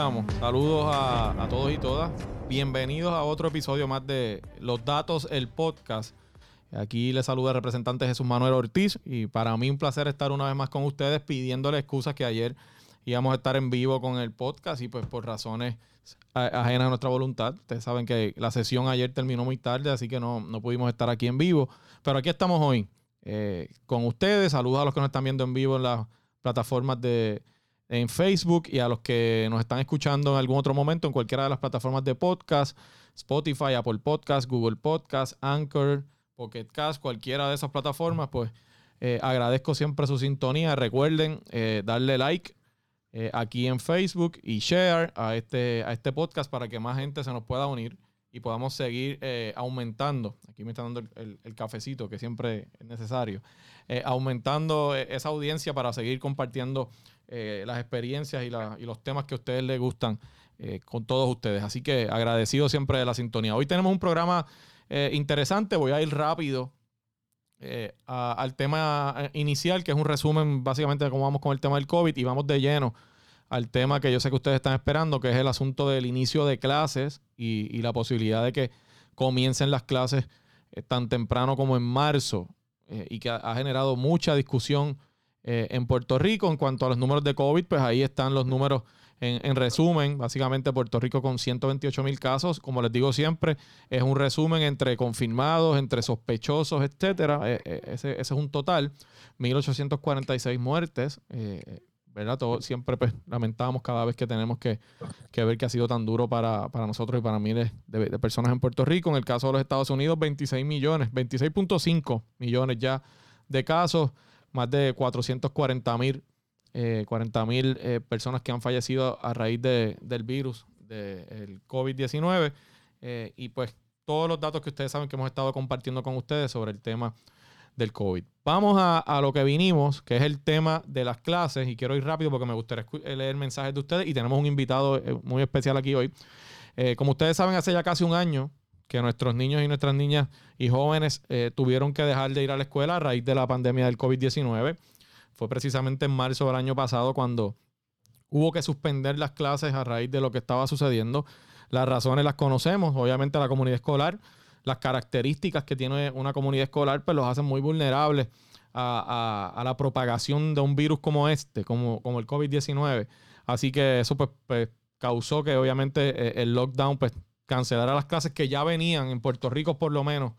Saludos a, todos y todas. Bienvenidos a otro episodio más de Los Datos, el podcast. Aquí les saluda el representante Jesús Manuel Ortiz y para mí un placer estar una vez más con ustedes pidiéndole excusas que ayer íbamos a estar en vivo con el podcast y pues por razones ajenas a nuestra voluntad. Ustedes saben que la sesión ayer terminó muy tarde, así que no, no pudimos estar aquí en vivo. Pero aquí estamos hoy eh, con ustedes. Saludos a los que nos están viendo en vivo en las plataformas de en Facebook y a los que nos están escuchando en algún otro momento en cualquiera de las plataformas de podcast, Spotify, Apple Podcast, Google Podcast, Anchor, Pocket Cast, cualquiera de esas plataformas, pues eh, agradezco siempre su sintonía. Recuerden eh, darle like eh, aquí en Facebook y share a este, a este podcast para que más gente se nos pueda unir y podamos seguir aumentando. Aquí me está dando el, el, cafecito que siempre es necesario. aumentando esa audiencia para seguir compartiendo eh, las experiencias y, los temas que a ustedes les gustan eh, con todos ustedes. Así que agradecido siempre de la sintonía. Hoy tenemos un programa eh, interesante. Voy a ir rápido al tema inicial, que es un resumen básicamente de cómo vamos con el tema del COVID y vamos de lleno al tema que yo sé que ustedes están esperando, que es el asunto del inicio de clases y, y la posibilidad de que comiencen las clases tan temprano como en marzo y que ha generado mucha discusión eh, en Puerto Rico. En cuanto a los números de COVID, pues ahí están los números en, resumen. Básicamente Puerto Rico con 128 mil casos, como les digo siempre, es un resumen entre confirmados, entre sospechosos, etcétera. Eh, eh, ese, es un total. 1.846 muertes. ¿verdad? Todo, siempre pues, lamentamos cada vez que tenemos que, ver que ha sido tan duro para, nosotros y para miles de, de, personas en Puerto Rico. En el caso de los Estados Unidos, 26 millones, 26.5 millones ya de casos más de 440 mil eh, eh, personas que han fallecido a raíz del virus del COVID-19. Eh, y pues todos los datos que ustedes saben que hemos estado compartiendo con ustedes sobre el tema del COVID. Vamos a, lo que vinimos, que es el tema de las clases. Y quiero ir rápido porque me gustaría leer mensajes de ustedes. Y tenemos un invitado muy especial aquí hoy. como ustedes saben, hace ya casi un año que nuestros niños y nuestras niñas y jóvenes eh, tuvieron que dejar de ir a la escuela a raíz de la pandemia del COVID-19. Fue precisamente en marzo del año pasado cuando hubo que suspender las clases a raíz de lo que estaba sucediendo. Las razones las conocemos, obviamente la comunidad escolar, las características que tiene una comunidad escolar, pues los hacen muy vulnerables a, la propagación de un virus como este, como, como el COVID-19. Así que eso pues, pues causó que obviamente eh, el lockdown pues cancelar a las clases que ya venían en Puerto Rico por lo menos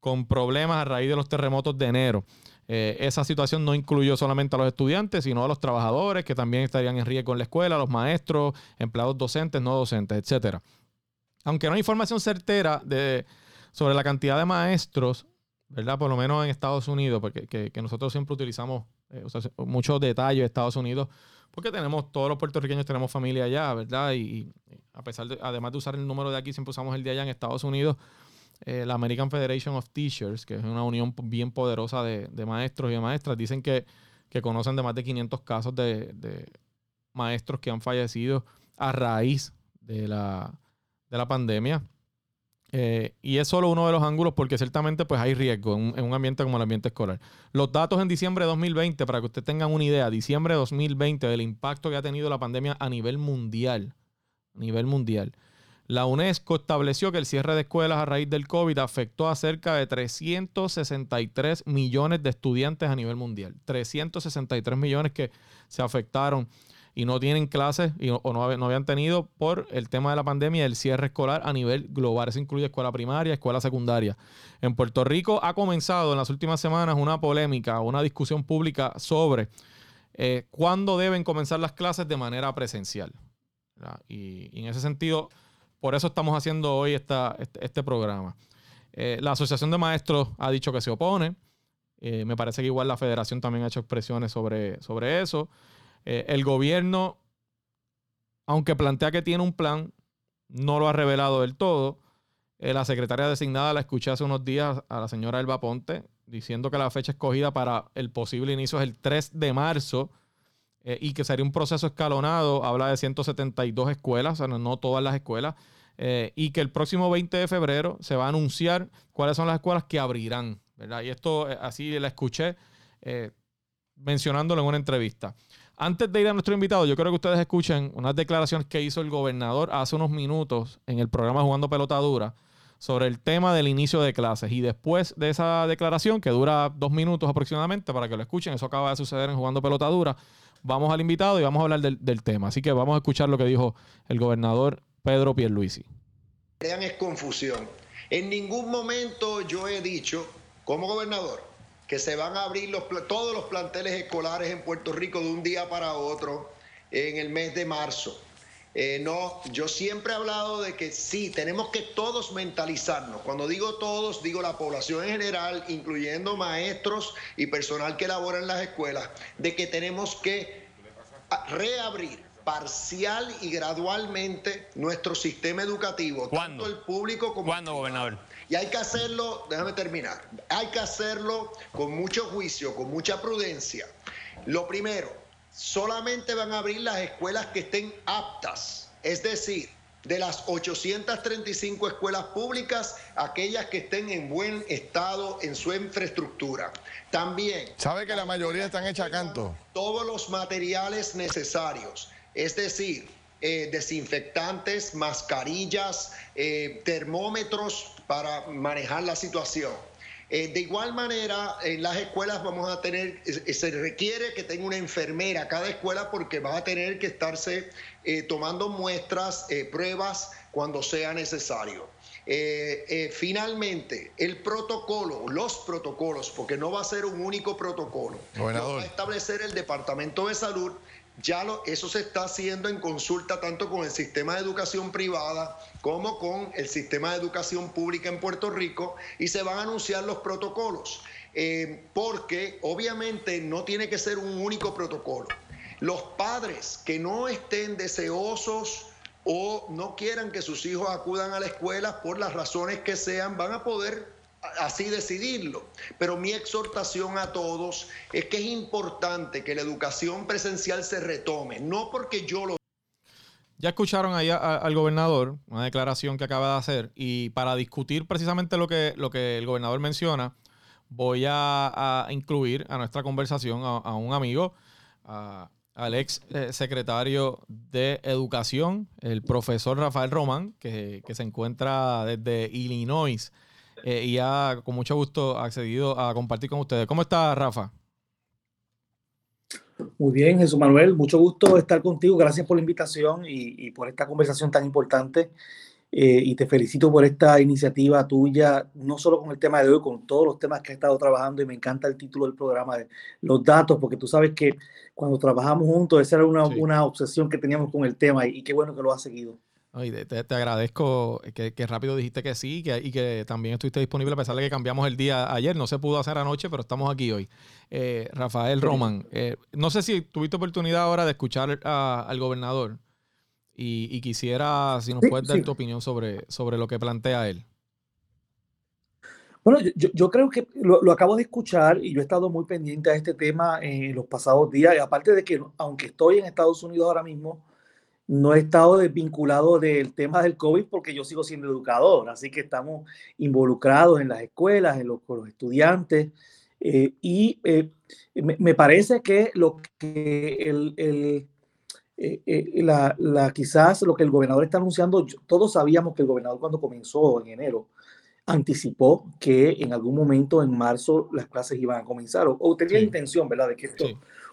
con problemas a raíz de los terremotos de enero. Eh, esa situación no incluyó solamente a los estudiantes, sino a los trabajadores que también estarían en riesgo en la escuela, los maestros, empleados docentes, no docentes, etc. Aunque no hay información certera de, sobre la cantidad de maestros, ¿verdad? Por lo menos en Estados Unidos, porque que, nosotros siempre utilizamos eh, muchos detalles de Estados Unidos porque tenemos, todos los puertorriqueños tenemos familia allá, ¿verdad? Y, a pesar de, además de usar el número de aquí, siempre usamos el de allá en Estados Unidos. Eh, la American Federation of Teachers, que es una unión bien poderosa de, maestros y de maestras, dicen que, conocen de más de 500 casos de, maestros que han fallecido a raíz de la, de la pandemia. Eh, y es solo uno de los ángulos porque ciertamente pues hay riesgo en, un ambiente como el ambiente escolar. Los datos en diciembre de 2020, para que ustedes tengan una idea, diciembre de 2020 del impacto que ha tenido la pandemia a nivel mundial. A nivel mundial. La UNESCO estableció que el cierre de escuelas a raíz del COVID afectó a cerca de 363 millones de estudiantes a nivel mundial. 363 millones que se afectaron y no tienen clases o no, habían tenido por el tema de la pandemia el cierre escolar a nivel global. Eso incluye escuela primaria, escuela secundaria. En Puerto Rico ha comenzado en las últimas semanas una polémica, una discusión pública sobre eh, cuándo deben comenzar las clases de manera presencial. Y, en ese sentido, por eso estamos haciendo hoy esta, este, este, programa. Eh, la Asociación de Maestros ha dicho que se opone. Eh, me parece que igual la federación también ha hecho expresiones sobre, sobre eso. Eh, el gobierno, aunque plantea que tiene un plan, no lo ha revelado del todo. Eh, la secretaria designada la escuché hace unos días a la señora Elba Ponte diciendo que la fecha escogida para el posible inicio es el 3 de marzo eh, y que sería un proceso escalonado. Habla de 172 escuelas, o sea, no todas las escuelas. y que el próximo 20 de febrero se va a anunciar cuáles son las escuelas que abrirán. ¿verdad? Y esto así la escuché mencionándolo en una entrevista. Antes de ir a nuestro invitado, yo quiero que ustedes escuchen unas declaraciones que hizo el gobernador hace unos minutos en el programa Jugando Pelota Dura sobre el tema del inicio de clases. Y después de esa declaración, que dura dos minutos aproximadamente, para que lo escuchen, eso acaba de suceder en Jugando Pelota Dura, vamos al invitado y vamos a hablar del, tema. Así que vamos a escuchar lo que dijo el gobernador Pedro Pierluisi. Crean es confusión. En ningún momento yo he dicho, como gobernador, que se van a abrir los, todos los planteles escolares en Puerto Rico de un día para otro en el mes de marzo. Eh, no, yo siempre he hablado de que sí, tenemos que todos mentalizarnos. Cuando digo todos, digo la población en general, incluyendo maestros y personal que labora en las escuelas, de que tenemos que reabrir parcial y gradualmente nuestro sistema educativo, tanto el público como ¿Cuándo, gobernador? Y hay que hacerlo, déjame terminar, hay que hacerlo con mucho juicio, con mucha prudencia. Lo primero, solamente van a abrir las escuelas que estén aptas, es decir, de las 835 escuelas públicas, aquellas que estén en buen estado en su infraestructura. También. ¿Sabe que la mayoría están hechas a canto? Todos los materiales necesarios, es decir, eh, desinfectantes, mascarillas, eh, termómetros para manejar la situación. Eh, de igual manera, en las escuelas vamos a tener, se requiere que tenga una enfermera cada escuela porque va a tener que estarse tomando muestras, pruebas cuando sea necesario. finalmente, el protocolo, los protocolos, porque no va a ser un único protocolo, va a establecer el Departamento de Salud ya lo, eso se está haciendo en consulta tanto con el sistema de educación privada como con el sistema de educación pública en Puerto Rico y se van a anunciar los protocolos, eh, porque obviamente no tiene que ser un único protocolo. Los padres que no estén deseosos o no quieran que sus hijos acudan a la escuela por las razones que sean, van a poder así decidirlo. Pero mi exhortación a todos es que es importante que la educación presencial se retome, no porque yo lo... Ya escucharon ahí al gobernador, una declaración que acaba de hacer, y para discutir precisamente lo que, lo que el gobernador menciona, voy a, incluir a nuestra conversación a, un amigo, al ex eh, secretario de Educación, el profesor Rafael Román, que, que se encuentra desde Illinois eh, y ha con mucho gusto accedido a compartir con ustedes. ¿Cómo está, Rafa? Muy bien, Jesús Manuel, mucho gusto estar contigo. Gracias por la invitación y, por esta conversación tan importante. Eh, y te felicito por esta iniciativa tuya, no solo con el tema de hoy, con todos los temas que has estado trabajando. Y me encanta el título del programa de los datos, porque tú sabes que cuando trabajamos juntos, esa era una, una obsesión que teníamos con el tema y, y qué bueno que lo has seguido te, agradezco que, rápido dijiste que sí que, y que también estuviste disponible a pesar de que cambiamos el día ayer. No se pudo hacer anoche, pero estamos aquí hoy. Eh, Rafael Roman, eh, no sé si tuviste oportunidad ahora de escuchar al gobernador y, quisiera, si nos puedes dar tu opinión sobre, sobre lo que plantea él. Bueno, yo, creo que lo, lo, acabo de escuchar y yo he estado muy pendiente a este tema en los pasados días. Y aparte de que, aunque estoy en Estados Unidos ahora mismo, no he estado desvinculado del tema del COVID porque yo sigo siendo educador, así que estamos involucrados en las escuelas, en los, con los estudiantes, eh, y eh, me, parece que lo que el, el eh, la, la, quizás lo que el gobernador está anunciando, todos sabíamos que el gobernador cuando comenzó en enero anticipó que en algún momento en marzo las clases iban a comenzar, o, tenía intención, ¿verdad?, de que esto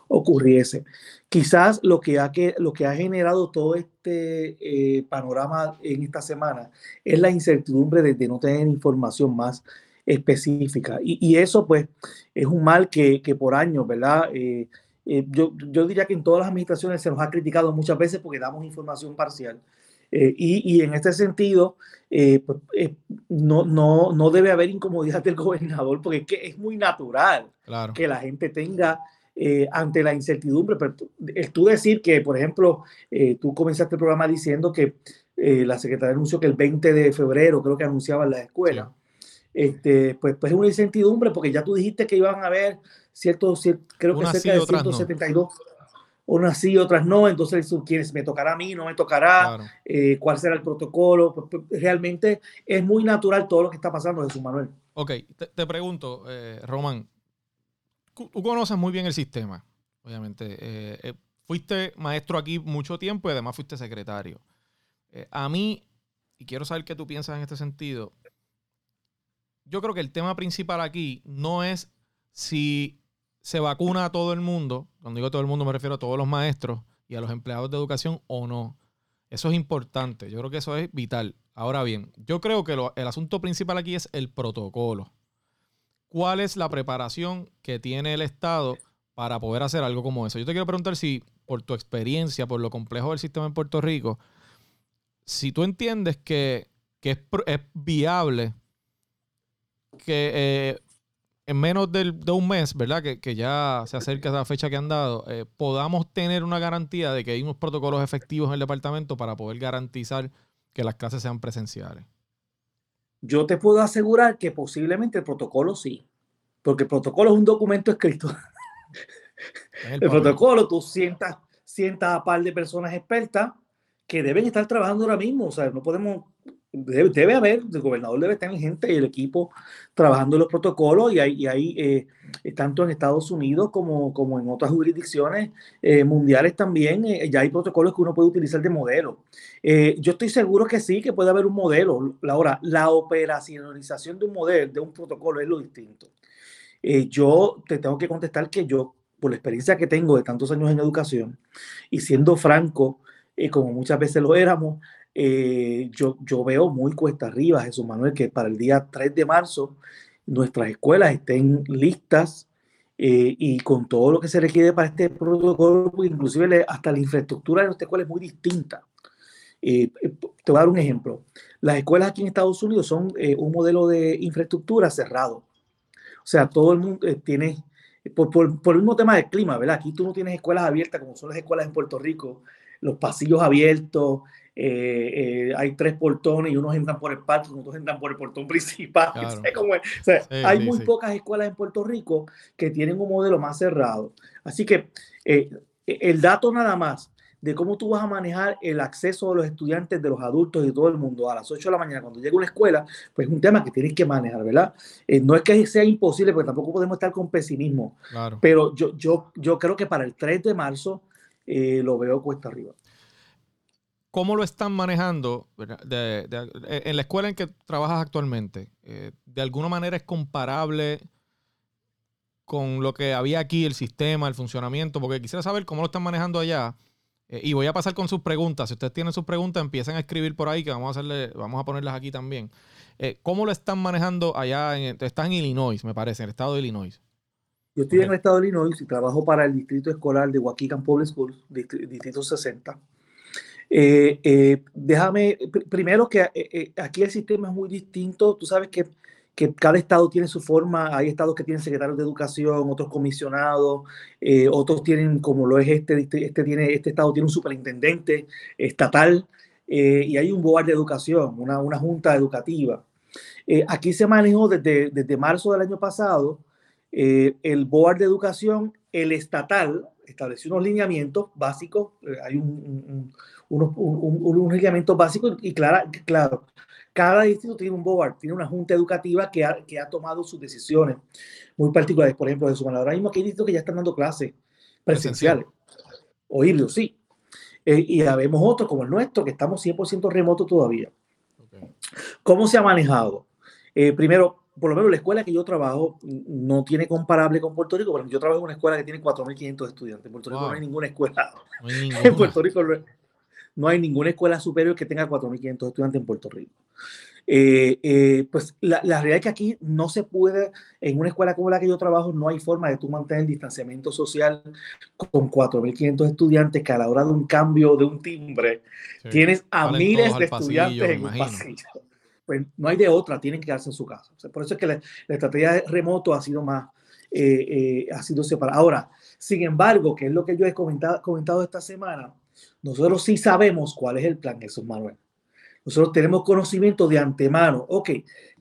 ocurriese. Quizás lo que ha, que, lo que ha generado todo este eh, panorama en esta semana es la incertidumbre de, no tener información más específica. Y, eso pues es un mal que, que por años, ¿verdad? Eh, eh, yo, yo, diría que en todas las administraciones se nos ha criticado muchas veces porque damos información parcial. y, y, en este sentido, pues, no, no, no debe haber incomodidad del gobernador porque es, que es muy natural que la gente tenga eh, ante la incertidumbre. Pero tú, decir que, por ejemplo, eh, tú comenzaste el programa diciendo que eh, la secretaria anunció que el 20 de febrero creo que anunciaban la escuela. Este, pues, pues es una incertidumbre porque ya tú dijiste que iban a haber ciertos, creo que cerca de 172. Unas sí, otras no, entonces quienes me tocará a mí, no me tocará, cuál será el protocolo. Pues, pues, realmente es muy natural todo lo que está pasando, Jesús Manuel. Ok, te, te pregunto, Román, tú conoces muy bien el sistema, obviamente. Eh, eh, fuiste maestro aquí mucho tiempo y además fuiste secretario. Eh, a mí, y quiero saber qué tú piensas en este sentido, yo creo que el tema principal aquí no es si se vacuna a todo el mundo, cuando digo todo el mundo me refiero a todos los maestros y a los empleados de educación o no. Eso es importante, yo creo que eso es vital. Ahora bien, yo creo que el asunto principal aquí es el protocolo. ¿Cuál es la preparación que tiene el Estado para poder hacer algo como eso? Yo te quiero preguntar si, por tu experiencia, por lo complejo del sistema en Puerto Rico, si tú entiendes que, es, viable que eh, en menos de, un mes, ¿verdad? Que, ya se acerca esa fecha que han dado, eh, podamos tener una garantía de que hay unos protocolos efectivos en el departamento para poder garantizar que las clases sean presenciales. Yo te puedo asegurar que posiblemente el protocolo sí, porque el protocolo es un documento escrito. El, protocolo, tú sientas, sientas a par de personas expertas que deben estar trabajando ahora mismo. O sea, no podemos Debe, haber, el gobernador debe tener gente y el equipo trabajando los protocolos y hay, y eh, tanto en Estados Unidos como, como en otras jurisdicciones eh, mundiales también, eh, ya hay protocolos que uno puede utilizar de modelo. yo estoy seguro que sí, que puede haber un modelo. Ahora, la operacionalización de un modelo, de un protocolo, es lo distinto. yo te tengo que contestar que yo, por la experiencia que tengo de tantos años en educación y siendo franco, como muchas veces lo éramos, eh, yo, yo veo muy cuesta arriba, Jesús Manuel, que para el día 3 de marzo nuestras escuelas estén listas eh, y con todo lo que se requiere para este protocolo, inclusive hasta la infraestructura de nuestra escuela es muy distinta. Eh, te voy a dar un ejemplo. Las escuelas aquí en Estados Unidos son un modelo de infraestructura cerrado. O sea, todo el mundo tiene, por, por, por, el mismo tema del clima, ¿verdad? Aquí tú no tienes escuelas abiertas como son las escuelas en Puerto Rico, los pasillos abiertos, eh, eh, hay tres portones y unos entran por el parque, otros entran por el portón principal. hay muy pocas escuelas en Puerto Rico que tienen un modelo más cerrado. Así que eh, el dato nada más de cómo tú vas a manejar el acceso de los estudiantes, de los adultos y de todo el mundo a las 8 de la mañana cuando llegue una escuela, pues es un tema que tienes que manejar, ¿verdad? no es que sea imposible, porque tampoco podemos estar con pesimismo, pero yo, yo, yo creo que para el 3 de marzo lo veo cuesta arriba. ¿Cómo lo están manejando eh, en la escuela en que trabajas actualmente? Eh, ¿De alguna manera es comparable con lo que había aquí, el sistema, el funcionamiento? Porque quisiera saber cómo lo están manejando allá. Eh, y voy a pasar con sus preguntas. Si ustedes tienen sus preguntas, empiecen a escribir por ahí, que vamos a hacerle, vamos a ponerlas aquí también. ¿Cómo lo están manejando allá? En, estás en Illinois, me parece, en el estado de Illinois. Yo estoy en el estado de Illinois y trabajo para el distrito escolar de Waukegan Public Schools, distrito 60. Eh, eh, déjame, primero que eh, aquí el sistema es muy distinto. Tú sabes que, cada estado tiene su forma. Hay estados que tienen secretarios de educación, otros comisionados, otros tienen, como lo es este, este, este, tiene, este estado tiene un superintendente estatal y hay un board de educación, una, junta educativa. aquí se manejó desde marzo del año pasado el board de educación, el estatal, estableció unos lineamientos básicos. hay un unos, un, un, reglamento básico y claro, claro, cada distrito tiene un board, tiene una junta educativa que ha, que ha tomado sus decisiones muy particulares. Por ejemplo, de su ahora mismo hay distritos que ya están dando clases presenciales o sí. Eh, y habemos otros como el nuestro, que estamos 100% remoto todavía. ¿Cómo se ha manejado? Eh, primero, por lo menos la escuela que yo trabajo no tiene comparable con Puerto Rico, pero yo trabajo en una escuela que tiene 4.500 estudiantes. En Puerto Rico no hay ninguna escuela. En Puerto Rico no hay ninguna escuela superior que tenga 4.500 estudiantes en Puerto Rico. Eh, eh, pues la, la, realidad es que aquí no se puede, en una escuela como la que yo trabajo, no hay forma de tú mantener el distanciamiento social con 4.500 estudiantes que a la hora de un cambio de un timbre tienes a miles de estudiantes en un pasillo. Pues no hay de otra, tienen que quedarse en su casa. por eso es que la, estrategia de remoto ha sido más, eh, ha sido separada. Ahora, sin embargo, que es lo que yo he comentado, comentado esta semana, nosotros sí sabemos cuál es el plan, Jesús Manuel. Nosotros tenemos conocimiento de antemano. Ok,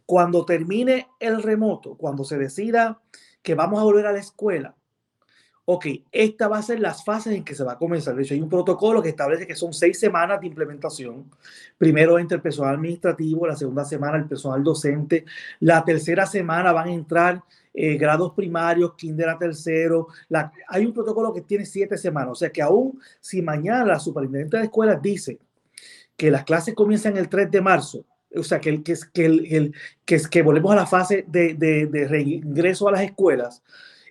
cuando termine el remoto, cuando se decida que vamos a volver a la escuela, ok, esta va a ser las fases en que se va a comenzar. De hecho, hay un protocolo que establece que son seis semanas de implementación. Primero entre el personal administrativo, la segunda semana el personal docente, la tercera semana van a entrar eh, grados primarios, kinder a tercero. La, hay un protocolo que tiene siete semanas. O sea que aún si mañana la superintendente de escuelas dice que las clases comienzan el 3 de marzo, o sea que, el, que, que, el, que, que volvemos a la fase de, de, de reingreso a las escuelas,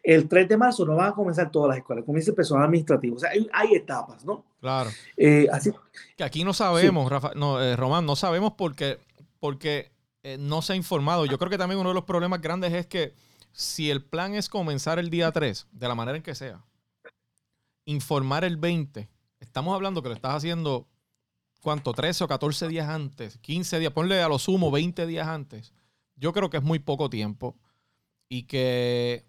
el 3 de marzo no van a comenzar todas las escuelas, comienza el personal administrativo. O sea, hay, etapas, ¿no? Claro. Eh, así, que aquí no sabemos, Rafa, no, eh, Román, no sabemos porque, porque eh, no se ha informado. Yo creo que también uno de los problemas grandes es que si el plan es comenzar el día 3, de la manera en que sea, informar el 20, estamos hablando que lo estás haciendo, ¿cuánto? 13 o 14 días antes, 15 días, ponle a lo sumo 20 días antes. Yo creo que es muy poco tiempo y que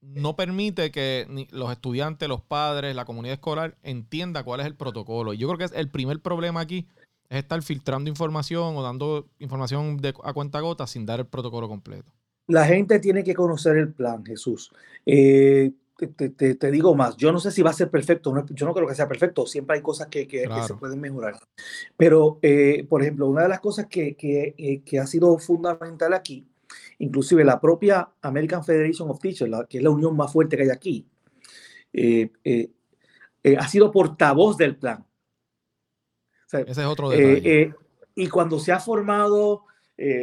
no permite que los estudiantes, los padres, la comunidad escolar entienda cuál es el protocolo. Y yo creo que es el primer problema aquí es estar filtrando información o dando información de, a cuenta gota sin dar el protocolo completo. La gente tiene que conocer el plan, Jesús. Eh, te, digo más, yo no sé si va a ser perfecto, yo no creo que sea perfecto, siempre hay cosas que, que, se pueden mejorar. Pero, eh, por ejemplo, una de las cosas que, eh, que, ha sido fundamental aquí Inclusive la propia American Federation of Teachers, que es la unión más fuerte que hay aquí, eh, eh, eh, ha sido portavoz del plan. Ese es otro detalle. y cuando se ha formado,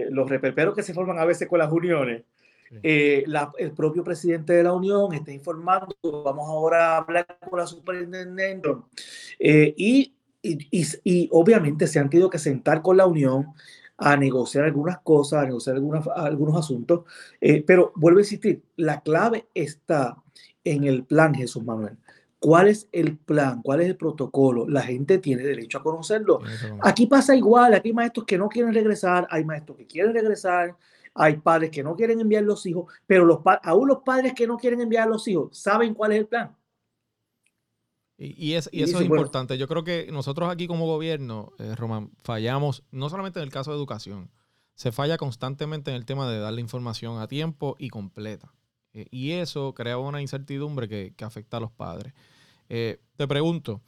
los reperperos que se forman a veces con las uniones, el propio presidente de la unión está informando, vamos ahora a hablar con la superintendente, y, y, y, obviamente se han tenido que sentar con la unión a negociar algunas cosas, a negociar algunas, algunos asuntos, eh, pero vuelvo a insistir, la clave está en el plan, Jesús Manuel. ¿Cuál es el plan? ¿Cuál es el protocolo? La gente tiene derecho a conocerlo. Aquí pasa igual, aquí hay maestros que no quieren regresar, hay maestros que quieren regresar, hay padres que no quieren enviar los hijos, pero los aún los padres que no quieren enviar a los hijos saben cuál es el plan. Y, eso es importante. Yo creo que nosotros aquí como gobierno, eh, Román, fallamos no solamente en el caso de educación, se falla constantemente en el tema de darle información a tiempo y completa. Eh, y eso crea una incertidumbre que, afecta a los padres. Eh, te pregunto,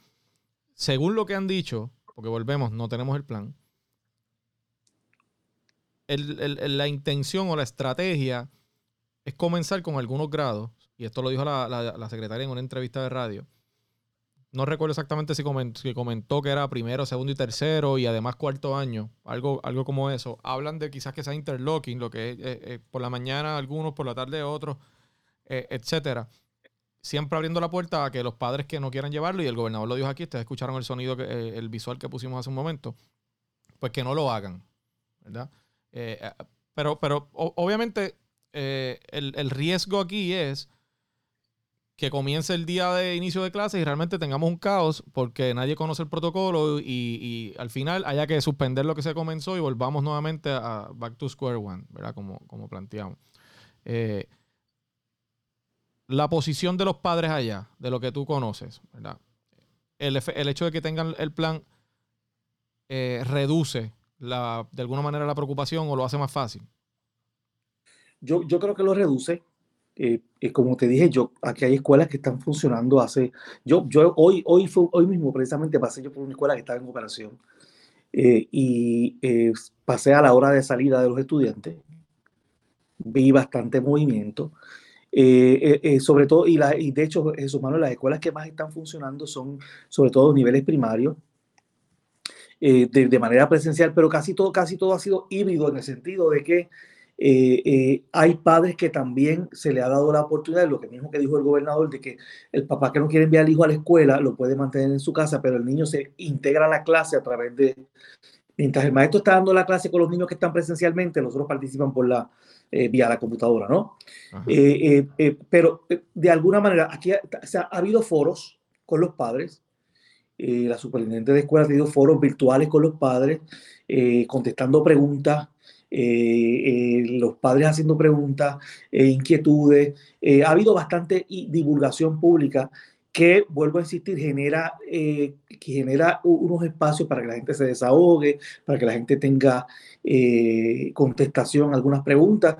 según lo que han dicho, porque volvemos, no tenemos el plan, la intención o la estrategia es comenzar con algunos grados, y esto lo dijo la secretaria en una entrevista de radio, no recuerdo exactamente si comentó, que era primero, segundo y tercero y además cuarto año, algo, algo como eso. Hablan de quizás que sea interlocking, lo que es eh, eh, por la mañana algunos, por la tarde otros, etcétera. Siempre abriendo la puerta a que los padres que no quieran llevarlo, y el gobernador lo dijo aquí, ustedes escucharon el sonido, el visual que pusimos hace un momento, pues que no lo hagan, ¿verdad? pero, pero obviamente el, el riesgo aquí es que comience el día de inicio de clases y realmente tengamos un caos porque nadie conoce el protocolo y, al final haya que suspender lo que se comenzó y volvamos nuevamente a back to square one, ¿verdad? Como, como planteamos. Eh, la posición de los padres allá, de lo que tú conoces, ¿verdad? El, hecho de que tengan el plan eh, reduce la, de alguna manera la preocupación o lo hace más fácil. Yo, yo creo que lo reduce eh, eh, como te dije yo, aquí hay escuelas que están funcionando hace, yo, yo hoy, hoy, fue, hoy mismo precisamente pasé yo por una escuela que estaba en operación eh, y pasé a la hora de salida de los estudiantes, vi bastante movimiento, sobre todo, y, la, y de hecho, Jesús Manuel, las escuelas que más están funcionando son sobre todo niveles primarios, de, de, manera presencial, pero casi todo, casi todo ha sido híbrido en el sentido de que eh, eh, hay padres que también se le ha dado la oportunidad, lo que mismo que dijo el gobernador, de que el papá que no quiere enviar al hijo a la escuela lo puede mantener en su casa, pero el niño se integra a la clase a través de... Mientras el maestro está dando la clase con los niños que están presencialmente, los otros participan por la, eh, vía la computadora, ¿no? pero de alguna manera, aquí ha, ha habido foros con los padres, la superintendente de escuela ha tenido foros virtuales con los padres, contestando preguntas, eh, eh, los padres haciendo preguntas, eh, inquietudes. ha habido bastante divulgación pública que, vuelvo a insistir, genera, que genera unos espacios para que la gente se desahogue, para que la gente tenga contestación a algunas preguntas.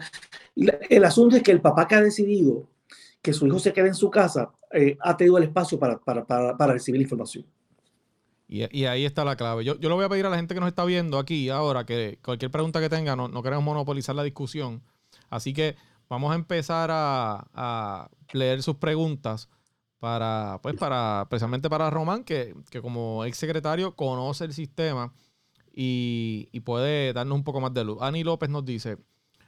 El asunto es que el papá que ha decidido que su hijo se quede en su casa ha tenido el espacio para, para, para, recibir información. Y, ahí está la clave. Yo, yo le voy a pedir a la gente que nos está viendo aquí ahora que cualquier pregunta que tenga, no, no queremos monopolizar la discusión. Así que vamos a empezar a, leer sus preguntas para, pues, para, precisamente para Román, que, como ex secretario conoce el sistema y, y, puede darnos un poco más de luz. Ani López nos dice,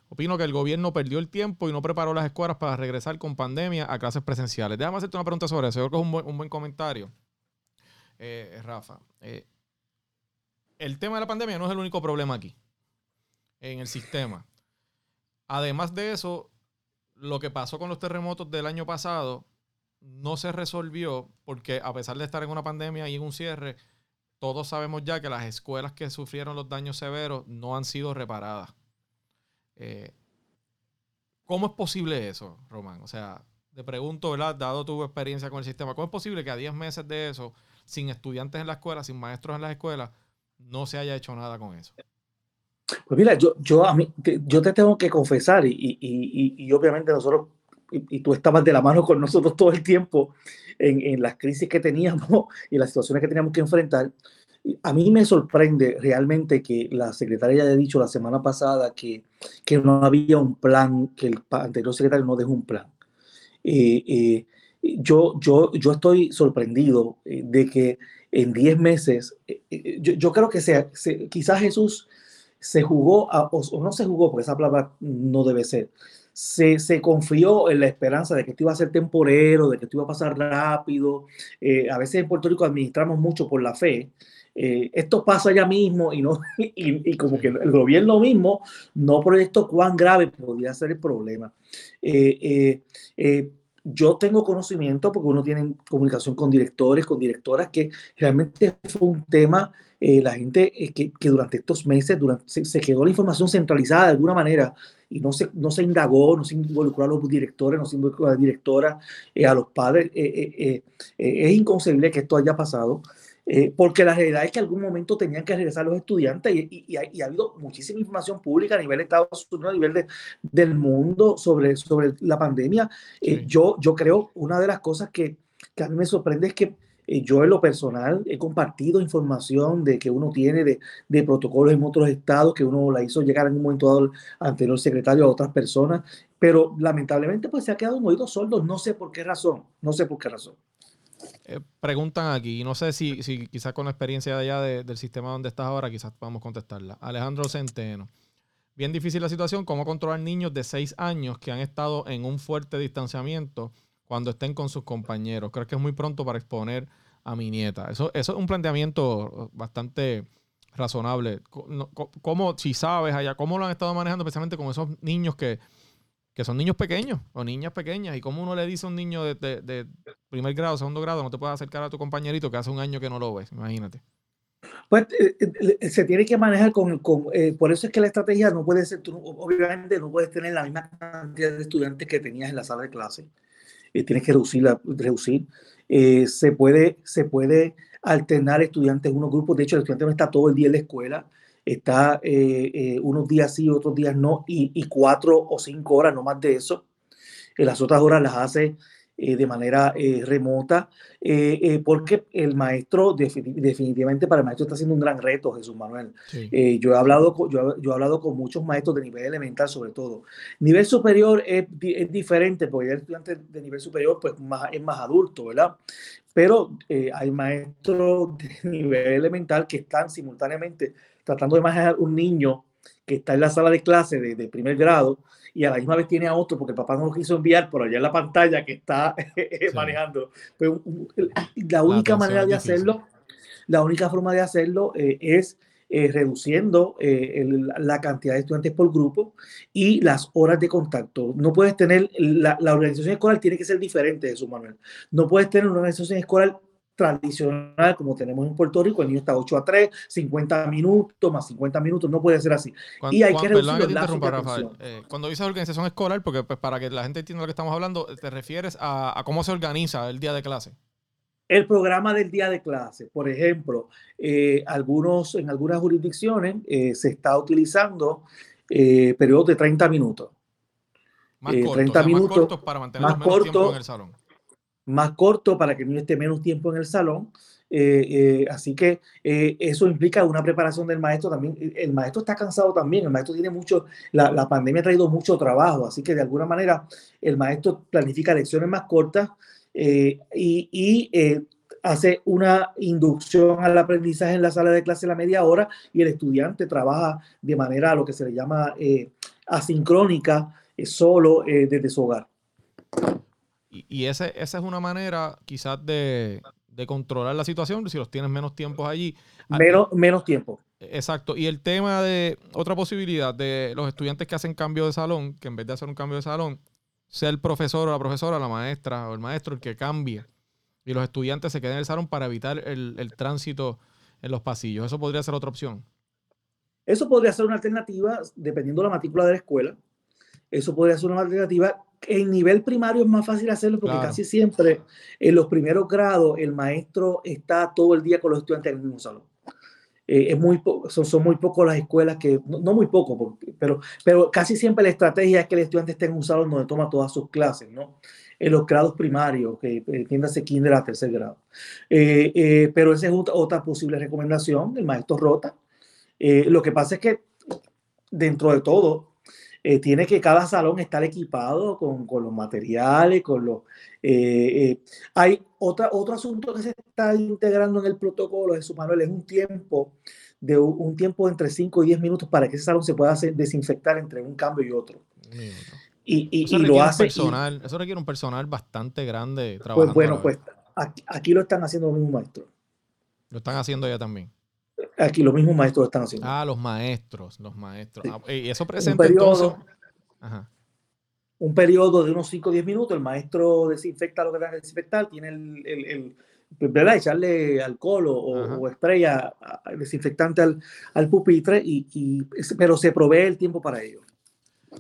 opino que el gobierno perdió el tiempo y no preparó las escuelas para regresar con pandemia a clases presenciales. Déjame hacerte una pregunta sobre eso. Yo creo que es un buen, comentario, eh, Rafa. Eh, el tema de la pandemia no es el único problema aquí, en el sistema. Además de eso, lo que pasó con los terremotos del año pasado no se resolvió porque a pesar de estar en una pandemia y en un cierre, todos sabemos ya que las escuelas que sufrieron los daños severos no han sido reparadas. Eh, ¿Cómo es posible eso, Román? O sea, te pregunto, ¿verdad? Dado tu experiencia con el sistema, ¿cómo es posible que a 10 meses de eso, sin estudiantes en la escuela, sin maestros en las escuelas, no se haya hecho nada con eso. Pues mira, yo, yo, a mí, te, yo te tengo que confesar, y, y, y, obviamente nosotros, y, tú estabas de la mano con nosotros todo el tiempo en, en, las crisis que teníamos y las situaciones que teníamos que enfrentar. A mí me sorprende realmente que la secretaria haya dicho la semana pasada que, que no había un plan, que el anterior secretario no dejó un plan. Eh, eh, yo, yo, yo estoy sorprendido eh, de que en 10 meses, eh, eh, yo, creo que sea, quizás Jesús se jugó, o, no se jugó, porque esa palabra no debe ser, se, se, confió en la esperanza de que esto iba a ser temporero, de que esto iba a pasar rápido. a veces en Puerto Rico administramos mucho por la fe. esto pasa ya mismo y, no, y, como que el gobierno mismo no proyectó cuán grave podría ser el problema yo tengo conocimiento, porque uno tiene comunicación con directores, con directoras, que realmente fue un tema, eh, la gente eh, que, que, durante estos meses durante, se, quedó la información centralizada de alguna manera y no se, no se indagó, no se involucró a los directores, no se involucró a las directoras, eh, a los padres. es inconcebible que esto haya pasado. Eh, porque la realidad es que en algún momento tenían que regresar los estudiantes y, ha, habido muchísima información pública a nivel de Estados Unidos, a nivel de, del mundo sobre, sobre la pandemia. Eh, yo, yo creo, una de las cosas que, que a mí me sorprende es que eh, yo en lo personal he compartido información de que uno tiene de, protocolos en otros estados, que uno la hizo llegar en un momento dado ante el secretario a otras personas, pero lamentablemente pues se ha quedado un oído sordo, no sé por qué razón, no sé por qué razón. Eh, preguntan aquí, no sé si, si quizás con la experiencia de allá del sistema donde estás ahora, quizás podamos contestarla. Alejandro Centeno. Bien difícil la situación, cómo controlar niños de 6 años que han estado en un fuerte distanciamiento cuando estén con sus compañeros. Creo que es muy pronto para exponer a mi nieta. Eso, eso es un planteamiento bastante razonable. ¿Cómo, si sabes allá, cómo lo han estado manejando especialmente con esos niños que que son niños pequeños o niñas pequeñas. Y como uno le dice a un niño de, primer grado, segundo grado, no te puedes acercar a tu compañerito que hace un año que no lo ves, imagínate. Pues eh, eh, se tiene que manejar con, con eh, por eso es que la estrategia no puede ser, obviamente no puedes tener la misma cantidad de estudiantes que tenías en la sala de clase. Tienes que reducirla, reducir. se, puede, se puede alternar estudiantes, unos grupos, de hecho el estudiante no está todo el día en la escuela, está eh, eh, unos días sí, otros días no, y, cuatro o cinco horas, no más de eso. En las otras horas las hace eh, de manera remota, porque el maestro, definitivamente para el maestro está haciendo un gran reto, Jesús Manuel. yo, he hablado con, yo, he hablado con muchos maestros de nivel elemental, sobre todo. Nivel superior es, es diferente, porque el estudiante de nivel superior pues, más, es más adulto, ¿verdad? Pero hay maestros de nivel elemental que están simultáneamente tratando de manejar un niño que está en la sala de clase de, primer grado y a la misma vez tiene a otro porque el papá no lo quiso enviar por allá en la pantalla que está manejando. Pues, la única manera de hacerlo, la única forma de hacerlo eh, es eh, reduciendo eh, la cantidad de estudiantes por grupo y las horas de contacto. No puedes tener, la, la organización escolar tiene que ser diferente de su Manuel. No puedes tener una organización escolar tradicional como tenemos en Puerto Rico, el niño está 8 a 3, 50 minutos más 50 minutos, no puede ser así. y hay que reducir Rafael. Eh, cuando dices organización escolar, porque pues, para que la gente entienda lo que estamos hablando, te refieres a, cómo se organiza el día de clase. El programa del día de clase, por ejemplo, eh, algunos, en algunas jurisdicciones eh, se está utilizando periodos de 30 minutos. Más, cortos, 30 minutos, más cortos para mantener más corto, en el salón más corto para que el niño esté menos tiempo en el salón Eh, así que eso implica una preparación del maestro también. El maestro está cansado también, el maestro tiene mucho, la, pandemia ha traído mucho trabajo, así que de alguna manera el maestro planifica lecciones más cortas y, y hace una inducción al aprendizaje en la sala de clase a la media hora y el estudiante trabaja de manera, lo que se le llama eh, asincrónica, eh, solo eh, desde su hogar. Y, ese, esa es una manera quizás de, controlar la situación, si los tienes menos tiempos allí. Menos, menos tiempo. Exacto. Y el tema de otra posibilidad de los estudiantes que hacen cambio de salón, que en vez de hacer un cambio de salón, sea el profesor o la profesora, la maestra o el maestro el que cambie y los estudiantes se queden en el salón para evitar el, tránsito en los pasillos. ¿Eso podría ser otra opción? Eso podría ser una alternativa dependiendo de la matrícula de la escuela. Eso podría ser una alternativa. En nivel primario es más fácil hacerlo porque casi siempre en los primeros grados el maestro está todo el día con los estudiantes en el mismo salón. Eh, es muy son, son muy pocos las escuelas que, no, muy poco, pero, pero casi siempre la estrategia es que el estudiante esté en un salón donde toma todas sus clases, ¿no? en los grados primarios, que entiéndase kinder a tercer grado. Eh, eh, pero esa es otra, posible recomendación del maestro Rota. Eh, lo que pasa es que dentro de todo, tiene que cada salón estar equipado con, con los materiales, con los... hay otra, otro asunto que se está integrando en el protocolo, Jesús Manuel, es un tiempo de un, tiempo entre 5 y 10 minutos para que ese salón se pueda desinfectar entre un cambio y otro. Y, eso lo hace. Personal, eso requiere un personal bastante grande pues trabajando. Pues bueno, pues aquí, lo están haciendo los mismos maestros. Lo están haciendo ya también. Aquí los mismos maestros están haciendo. Ah, los maestros, los maestros. Ah, y eso presenta un periodo, Un periodo de unos 5 o 10 minutos, el maestro desinfecta lo que tenga que desinfectar, tiene el, el, ¿verdad? Echarle alcohol o, o spray desinfectante al, al pupitre, y, y, pero se provee el tiempo para ello.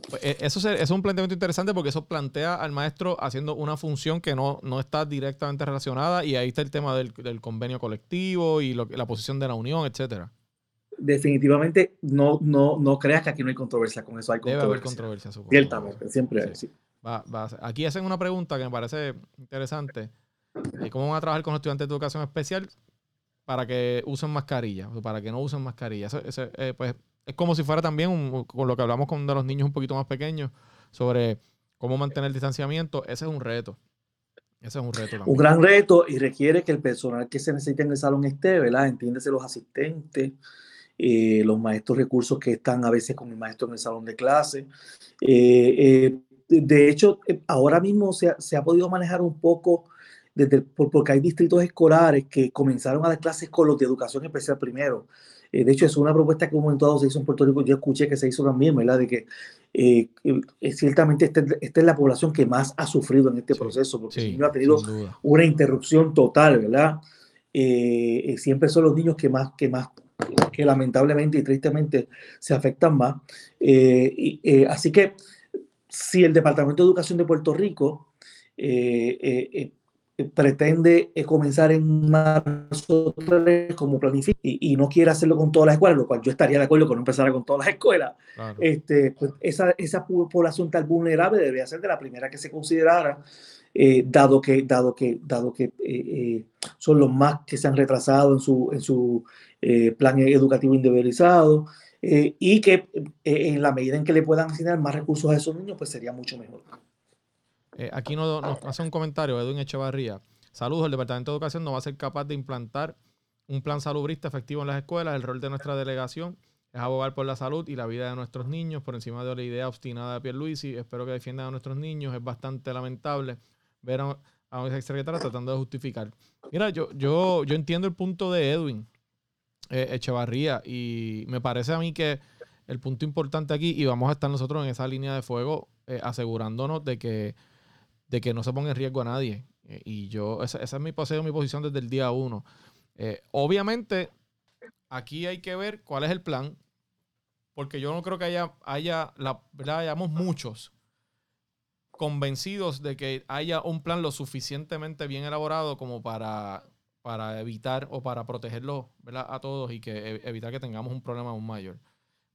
Pues, eh, eso es un planteamiento interesante porque eso plantea al maestro haciendo una función que no, no está directamente relacionada y ahí está el tema del, convenio colectivo y la posición de la unión, etcétera. Definitivamente no, no, no creas que aquí no hay controversia con eso. Hay controversia. Debe haber controversia, supongo. Ciertamente, siempre hay, sí. aquí hacen una pregunta que me parece interesante. ¿Cómo van a trabajar con los estudiantes de educación especial para que usen mascarilla? Para que no usen mascarilla. Eh, pues es como si fuera también con lo que hablamos con de los niños un poquito más pequeños sobre cómo mantener el distanciamiento. Ese es un reto. Ese es un reto también. Un gran reto y requiere que el personal que se necesite en el salón esté, ¿verdad? Entiéndese los asistentes, eh, los maestros recursos que están a veces con el maestro en el salón de clase. Eh, eh, de hecho, ahora mismo se ha, se ha, podido manejar un poco desde, porque hay distritos escolares que comenzaron a dar clases con los de educación especial primero. Eh, de hecho, es una propuesta que un momento se hizo en Puerto Rico, yo escuché que se hizo también, ¿verdad? De que eh, eh, ciertamente esta, esta, es la población que más ha sufrido en este proceso, porque niño ha tenido una interrupción total, ¿verdad? siempre son los niños que más, que más, que lamentablemente y tristemente se afectan más. Y, así que si el Departamento de Educación de Puerto Rico eh, comenzar en marzo 3 como planifica y, no quiere hacerlo con todas las escuelas, lo cual yo estaría de acuerdo con no empezar con todas las escuelas, este, pues esa, esa población tan vulnerable debería ser de la primera que se considerara, eh, dado que, dado que, dado que eh, son los más que se han retrasado en su, en su plan educativo individualizado. y que en la medida en que le puedan asignar más recursos a esos niños, pues sería mucho mejor. Eh, aquí nos, hace un comentario Edwin Echevarría. Saludos, el Departamento de Educación no va a ser capaz de implantar un plan salubrista efectivo en las escuelas. El rol de nuestra delegación es abogar por la salud y la vida de nuestros niños por encima de la idea obstinada de Pierluisi. Espero que defiendan a nuestros niños. Es bastante lamentable ver a, a un secretaria tratando de justificar. Mira, yo, yo, yo entiendo el punto de Edwin eh, Echevarría y me parece a mí que el punto importante aquí, y vamos a estar nosotros en esa línea de fuego eh, asegurándonos de que de que no se ponga en riesgo a nadie. Eh, y yo, esa, es mi, mi posición desde el día uno. Eh, obviamente, aquí hay que ver cuál es el plan, porque yo no creo que haya, haya la verdad, hayamos muchos convencidos de que haya un plan lo suficientemente bien elaborado como para, para evitar o para protegerlo a todos y que e, evitar que tengamos un problema aún mayor.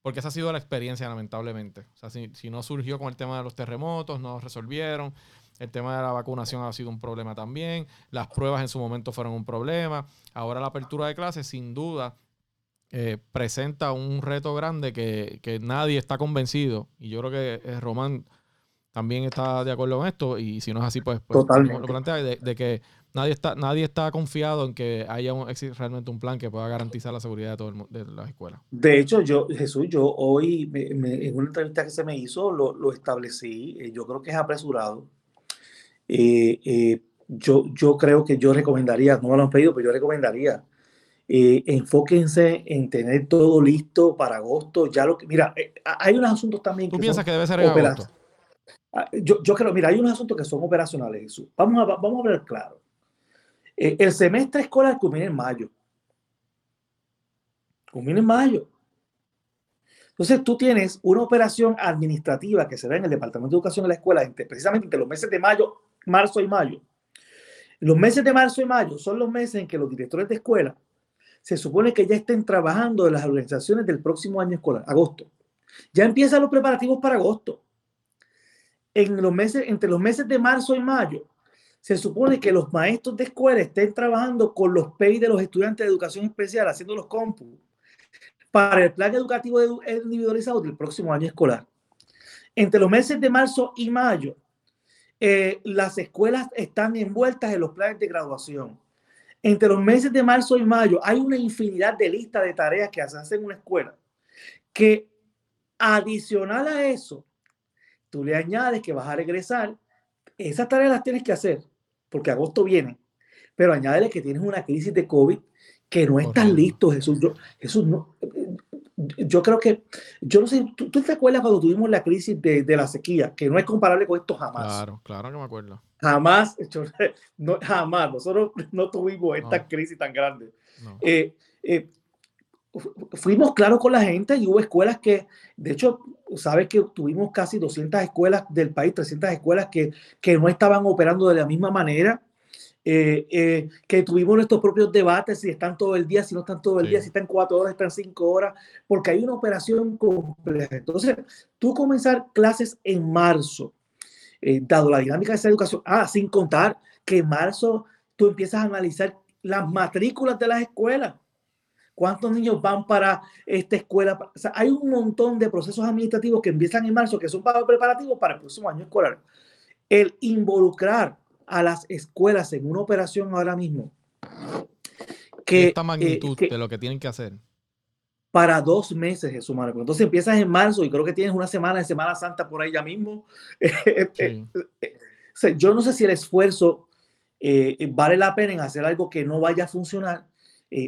Porque esa ha sido la experiencia, lamentablemente. O sea, si, si no surgió con el tema de los terremotos, no resolvieron, El tema de la vacunación ha sido un problema también. Las pruebas en su momento fueron un problema. Ahora la apertura de clases, sin duda, eh, presenta un reto grande que, nadie está convencido. Y yo creo que eh, Román también está de acuerdo con esto. Y si no es así, pues, pues lo plantea de, que nadie está, nadie está confiado en que haya un, realmente un plan que pueda garantizar la seguridad de, todo el, de las escuelas. De hecho, yo, Jesús, yo hoy en una entrevista que se me hizo lo, lo establecí. Eh, yo creo que es apresurado eh, eh, yo, yo creo que yo recomendaría, no me lo han pedido, pero yo recomendaría, eh, enfóquense en tener todo listo para agosto. Ya lo que, mira, hay unos asuntos también. ¿Tú piensas que debe ser en agosto? Ah, yo, yo, creo, mira, hay unos asuntos que son operacionales, Jesús. Vamos a, vamos a ver claro. el semestre escolar culmina en mayo. Culmina en mayo. Entonces tú tienes una operación administrativa que se da en el Departamento de Educación de la escuela precisamente entre los meses de mayo marzo y mayo. Los meses de marzo y mayo son los meses en que los directores de escuela se supone que ya estén trabajando en las organizaciones del próximo año escolar, agosto. Ya empiezan los preparativos para agosto. En los meses, entre los meses de marzo y mayo, se supone que los maestros de escuela estén trabajando con los PEI de los estudiantes de educación especial, haciendo los compus para el plan educativo individualizado del próximo año escolar. Entre los meses de marzo y mayo, eh, las escuelas están envueltas en los planes de graduación. Entre los meses de marzo y mayo hay una infinidad de listas de tareas que se hacen en una escuela que adicional a eso, tú le añades que vas a regresar, esas tareas las tienes que hacer porque agosto viene, pero añádele que tienes una crisis de COVID que no estás listo, Jesús. Jesús, no, yo creo que, yo no sé, ¿tú, te acuerdas cuando tuvimos la crisis de, de, la sequía? Que no es comparable con esto jamás. Claro, claro que me acuerdo. Jamás, no, jamás, nosotros no tuvimos esta crisis tan grande. Eh, eh, fuimos claros con la gente y hubo escuelas que, de hecho, sabes que tuvimos casi 200 escuelas del país, 300 escuelas que, que no estaban operando de la misma manera eh, eh, que tuvimos nuestros propios debates, si están todo el día, si no están todo el día, si están cuatro horas, están cinco horas, porque hay una operación compleja. Entonces, tú comenzar clases en marzo, eh, dado la dinámica de esa educación, ah, sin contar que en marzo tú empiezas a analizar las matrículas de las escuelas. ¿Cuántos niños van para esta escuela? O sea, hay un montón de procesos administrativos que empiezan en marzo que son para preparativos para el próximo año escolar. El involucrar a las escuelas en una operación ahora mismo. Que, Esta magnitud de lo que tienen que hacer. Para dos meses, Jesús Marco. Entonces empiezas en marzo y creo que tienes una semana de Semana Santa por ahí ya mismo. Eh, eh, yo no sé si el esfuerzo eh, vale la pena en hacer algo que no vaya a funcionar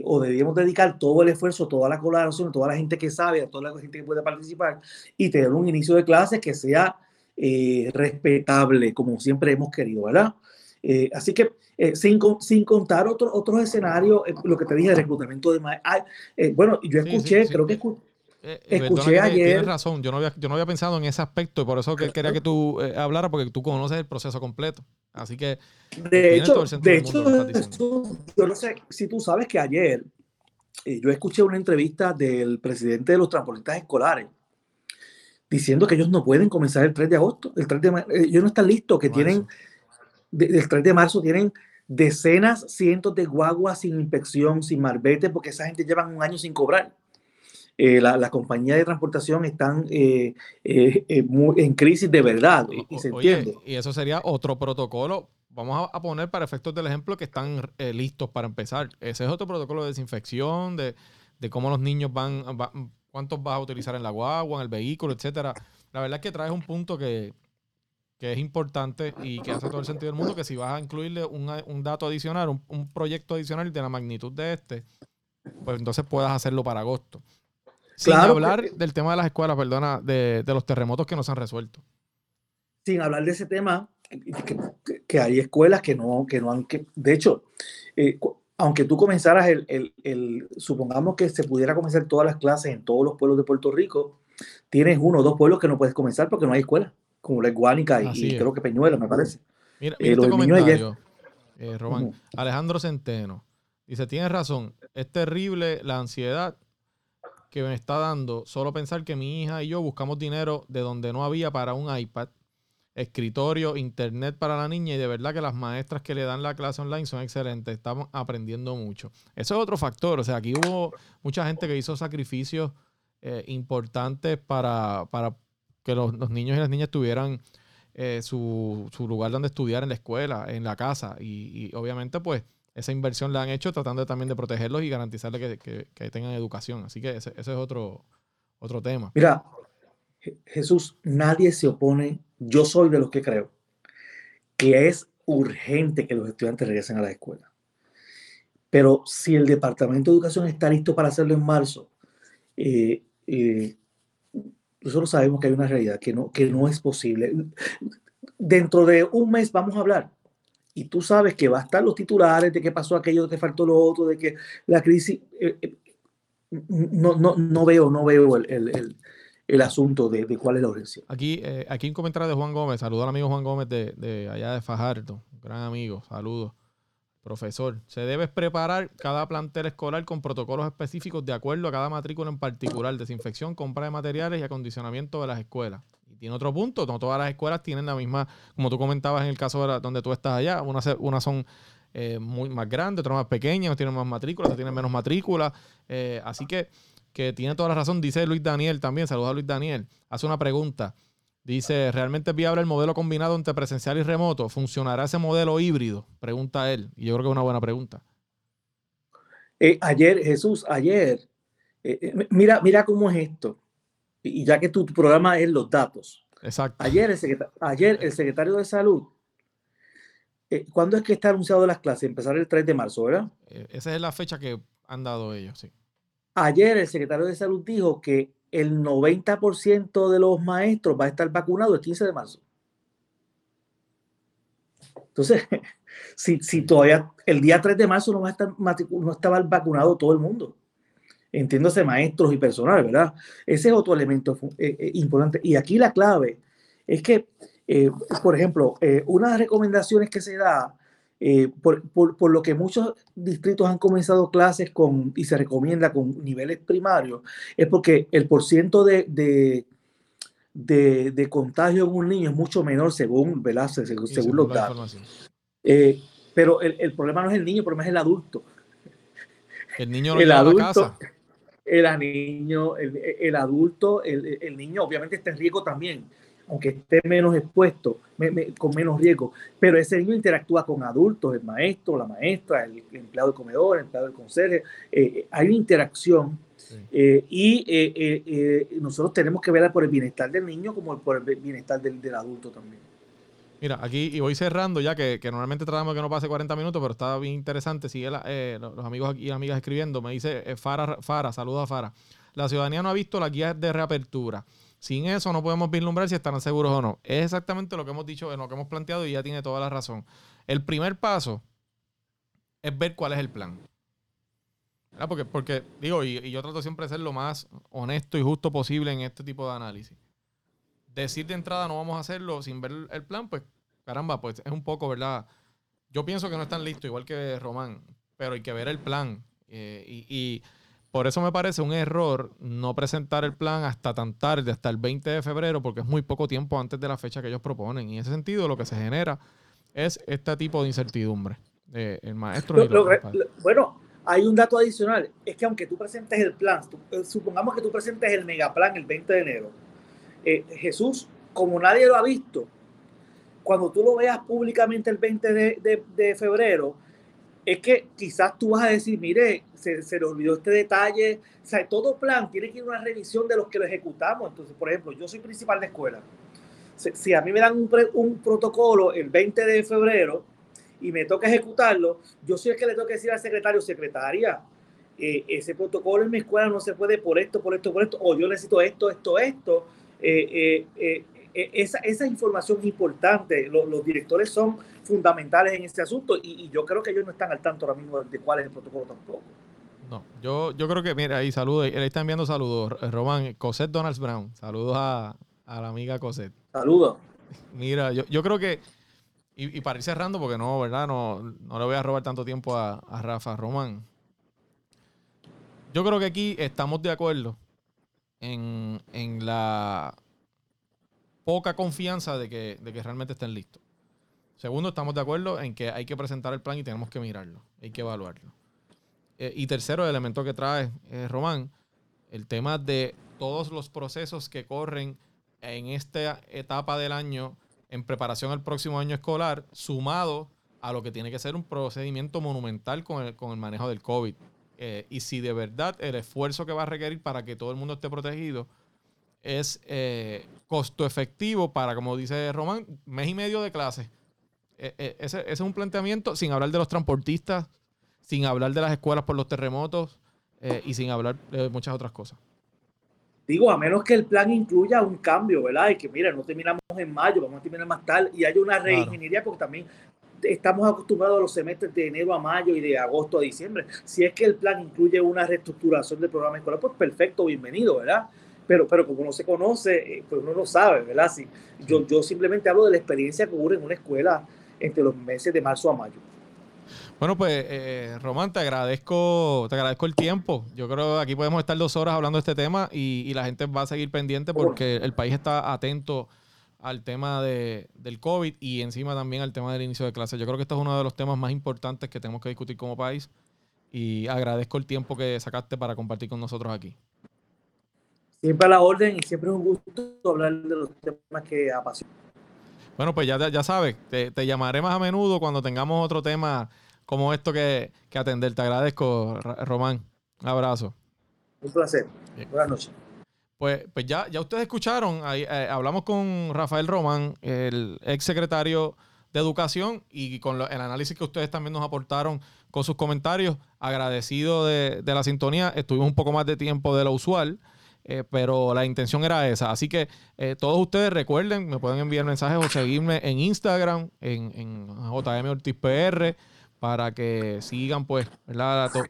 o debemos dedicar todo el esfuerzo, toda la colaboración, toda la gente que sabe, a toda la gente que puede participar y tener un inicio de clases que sea respetable, como siempre hemos querido, ¿verdad? Eh, así que eh, sin, sin, contar otro, otros escenarios, eh, lo que te dije, de reclutamiento de maestros. bueno, yo escuché, creo que escuché ayer. Tienes razón, yo no, había, yo no había pensado en ese aspecto y por eso que quería que tú hablaras, porque tú conoces el proceso completo. Así que. De hecho, de hecho yo no sé si tú sabes que ayer yo escuché una entrevista del presidente de los transportistas escolares diciendo que ellos no pueden comenzar el 3 de agosto. El 3 de ellos no están listos, que tienen del 3 de marzo tienen decenas, cientos de guaguas sin inspección, sin marbete, porque esa gente lleva un año sin cobrar. Eh, la, la compañía de transportación están eh, eh, en crisis de verdad y, se entiende. Y eso sería otro protocolo. Vamos a, poner para efectos del ejemplo que están listos para empezar. Ese es otro protocolo de desinfección, de, de cómo los niños van, cuántos vas a utilizar en la guagua, en el vehículo, etcétera. La verdad es que traes un punto que, que es importante y que hace todo el sentido del mundo, que si vas a incluirle un dato adicional, un, proyecto adicional de la magnitud de este, pues entonces puedas hacerlo para agosto. Sin hablar del tema de las escuelas, perdona, de, los terremotos que no se han resuelto. Sin hablar de ese tema, que, hay escuelas que no, que no han, que, de hecho, eh, aunque tú comenzaras el, el, el, supongamos que se pudiera comenzar todas las clases en todos los pueblos de Puerto Rico, tienes uno o dos pueblos que no puedes comenzar porque no hay escuela como la Iguánica y, creo que Peñuelo, me parece. Mira, eh, este comentario, eh, Román. Alejandro Centeno dice, tienes razón, es terrible la ansiedad que me está dando solo pensar que mi hija y yo buscamos dinero de donde no había para un iPad. escritorio, internet para la niña y de verdad que las maestras que le dan la clase online son excelentes, estamos aprendiendo mucho. Eso es otro factor, o sea, aquí hubo mucha gente que hizo sacrificios eh, importantes para, para que los, niños y las niñas tuvieran eh, su, lugar donde estudiar en la escuela, en la casa y, obviamente pues esa inversión la han hecho tratando también de protegerlos y garantizarles que, tengan educación. Así que ese, ese es otro, otro tema. Mira, Jesús, nadie se opone, yo soy de los que creo que es urgente que los estudiantes regresen a la escuela. Pero si el Departamento de Educación está listo para hacerlo en marzo, eh, eh, nosotros sabemos que hay una realidad que no, que no es posible. Dentro de un mes vamos a hablar y tú sabes que va a estar los titulares de qué pasó aquello, de que faltó lo otro, de que la crisis... Eh, no, no, no veo, no veo el, el asunto de, cuál es la urgencia. Aquí, eh, aquí un comentario de Juan Gómez. Saludo al amigo Juan Gómez de, allá de Fajardo. Gran amigo. Saludos. Profesor, se debe preparar cada plantel escolar con protocolos específicos de acuerdo a cada matrícula en particular, desinfección, compra de materiales y acondicionamiento de las escuelas. Y tiene otro punto, no todas las escuelas tienen la misma, como tú comentabas en el caso de donde tú estás allá, unas, son eh, muy más grandes, otras más pequeñas, tienen más matrículas, tienen menos matrículas. Eh, así que que tiene toda la razón, dice Luis Daniel también, saluda a Luis Daniel, hace una pregunta. Dice, ¿realmente es viable el modelo combinado entre presencial y remoto? ¿Funcionará ese modelo híbrido? Pregunta él. Y yo creo que es una buena pregunta. Eh, ayer, Jesús, ayer, eh, eh, mira, mira cómo es esto. Y, ya que tu, programa es los datos. Exacto. Ayer el, ayer el secretario de Salud, ¿cuándo es que está anunciado las clases? Empezar el 3 de marzo, ¿verdad? esa es la fecha que han dado ellos, sí. Ayer el secretario de Salud dijo que el 90% de los maestros va a estar vacunado el 15 de marzo. Entonces, si, si todavía el día 3 de marzo no, va a estar, no estaba vacunado todo el mundo, entiéndose maestros y personal, ¿verdad? Ese es otro elemento eh, eh, importante. Y aquí la clave es que, eh, por ejemplo, una de las recomendaciones que se da eh, por, por, lo que muchos distritos han comenzado clases con y se recomienda con niveles primarios, es porque el porciento de, de, de, contagio en un niño es mucho menor según, ¿verdad? según, los datos. Eh, pero el, el, problema no es el niño, el problema es el adulto. El niño lo el adulto, a casa. El niño, el, el adulto, el, niño obviamente está en riesgo también aunque esté menos expuesto, con menos riesgo, pero ese niño interactúa con adultos, el maestro, la maestra, el, empleado del comedor, el empleado del conserje, eh, hay una interacción eh, y eh, nosotros tenemos que ver por el bienestar del niño como por el bienestar del, adulto también. Mira, aquí y voy cerrando ya que, normalmente tratamos que no pase 40 minutos, pero está bien interesante. Sigue los amigos y amigas escribiendo. Me dice Fara, Fara, saludos a Fara. La ciudadanía no ha visto la guía de reapertura. Sin eso no podemos vislumbrar si estarán seguros o no. Es exactamente lo que hemos dicho, lo que hemos planteado y ya tiene toda la razón. El primer paso es ver cuál es el plan. Porque, porque digo, y, yo trato siempre de ser lo más honesto y justo posible en este tipo de análisis. Decir de entrada no vamos a hacerlo sin ver el plan, pues caramba, pues es un poco, ¿verdad? Yo pienso que no están listos, igual que Román, pero hay que ver el plan. Eh, y por eso me parece un error no presentar el plan hasta tan tarde, hasta el 20 de febrero, porque es muy poco tiempo antes de la fecha que ellos proponen. Y en ese sentido, lo que se genera es este tipo de incertidumbre. el maestro. bueno, hay un dato adicional: es que aunque tú presentes el plan, eh, supongamos que tú presentes el megaplan el 20 de enero, eh, Jesús, como nadie lo ha visto, cuando tú lo veas públicamente el 20 de, de febrero, es que quizás tú vas a decir, mire, se, se, le olvidó este detalle. O sea, todo plan tiene que ir una revisión de los que lo ejecutamos. Entonces, por ejemplo, yo soy principal de escuela. Si, a mí me dan un, un, protocolo el 20 de febrero y me toca ejecutarlo, yo soy el que le tengo que decir al secretario, secretaria, eh, ese protocolo en mi escuela no se puede por esto, por esto, por esto, o yo necesito esto, esto, esto. Eh, eh, esa, esa, información es importante. Los, los directores son fundamentales en este asunto y, yo creo que ellos no están al tanto ahora mismo de cuál es el protocolo tampoco. No, yo, yo creo que, mira, ahí saludos, él está enviando saludos, eh, Román, Cosette Donalds Brown, saludos a, la amiga Cosette. Saludos. Mira, yo, yo creo que, y, para ir cerrando, porque no, ¿verdad? No, no le voy a robar tanto tiempo a, a Rafa Román. Yo creo que aquí estamos de acuerdo en, en la poca confianza de que, de que realmente estén listos. Segundo, estamos de acuerdo en que hay que presentar el plan y tenemos que mirarlo, hay que evaluarlo. Eh, y tercero, el elemento que trae eh, Román, el tema de todos los procesos que corren en esta etapa del año en preparación al próximo año escolar, sumado a lo que tiene que ser un procedimiento monumental con el, con el manejo del COVID. Eh, y si de verdad el esfuerzo que va a requerir para que todo el mundo esté protegido es costo efectivo para, como dice Román, mes y medio de clase. ese, ese, es un planteamiento sin hablar de los transportistas, sin hablar de las escuelas por los terremotos eh, y sin hablar de muchas otras cosas. Digo, a menos que el plan incluya un cambio, ¿verdad? Y que, mira, no terminamos en mayo, vamos a terminar más tarde y hay una reingeniería porque también estamos acostumbrados a los semestres de enero a mayo y de agosto a diciembre. Si es que el plan incluye una reestructuración del programa escolar, pues perfecto, bienvenido, ¿verdad? Pero, pero como no se conoce, eh, pues uno no sabe, ¿verdad? Si, yo, yo simplemente hablo de la experiencia que ocurre en una escuela entre los meses de marzo a mayo. Bueno, pues, eh, Román, te agradezco, te agradezco el tiempo. Yo creo que aquí podemos estar dos horas hablando de este tema y, la gente va a seguir pendiente porque el país está atento al tema de, del COVID y encima también al tema del inicio de clases. Yo creo que este es uno de los temas más importantes que tenemos que discutir como país y agradezco el tiempo que sacaste para compartir con nosotros aquí. Siempre a la orden y siempre es un gusto hablar de los temas que apasionan. Bueno, pues ya, ya sabes, te, te llamaré más a menudo cuando tengamos otro tema como esto que, atender. Te agradezco, Román. Un abrazo. Un placer. Buenas noches. Pues, pues ya, ya ustedes escucharon, ahí, eh, hablamos con Rafael Román, el ex secretario de Educación, y con el análisis que ustedes también nos aportaron con sus comentarios. Agradecido de, la sintonía. Estuvimos un poco más de tiempo de lo usual. Eh, pero la intención era esa. Así que eh, todos ustedes recuerden, me pueden enviar mensajes o seguirme en Instagram, en, en JM Ortiz PR para que sigan pues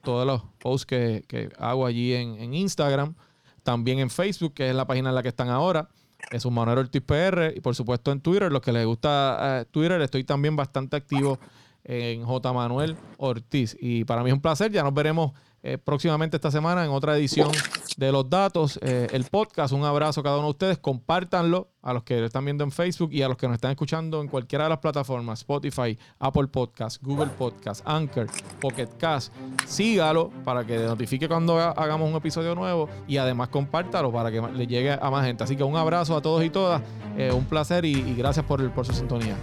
todos los posts que, hago allí en, Instagram, también en Facebook, que es la página en la que están ahora. Es un Manuel Ortiz PR y por supuesto en Twitter, los que les gusta eh, Twitter, estoy también bastante activo en J. Manuel Ortiz. Y para mí es un placer, ya nos veremos eh, próximamente esta semana en otra edición de Los Datos, eh, el podcast. Un abrazo a cada uno de ustedes. Compártanlo a los que lo están viendo en Facebook y a los que nos están escuchando en cualquiera de las plataformas: Spotify, Apple Podcast, Google Podcast, Anchor, Pocket Cast. Sígalo para que notifique cuando hagamos un episodio nuevo y además compártalo para que le llegue a más gente. Así que un abrazo a todos y todas. Eh, un placer y, gracias por, por su sintonía.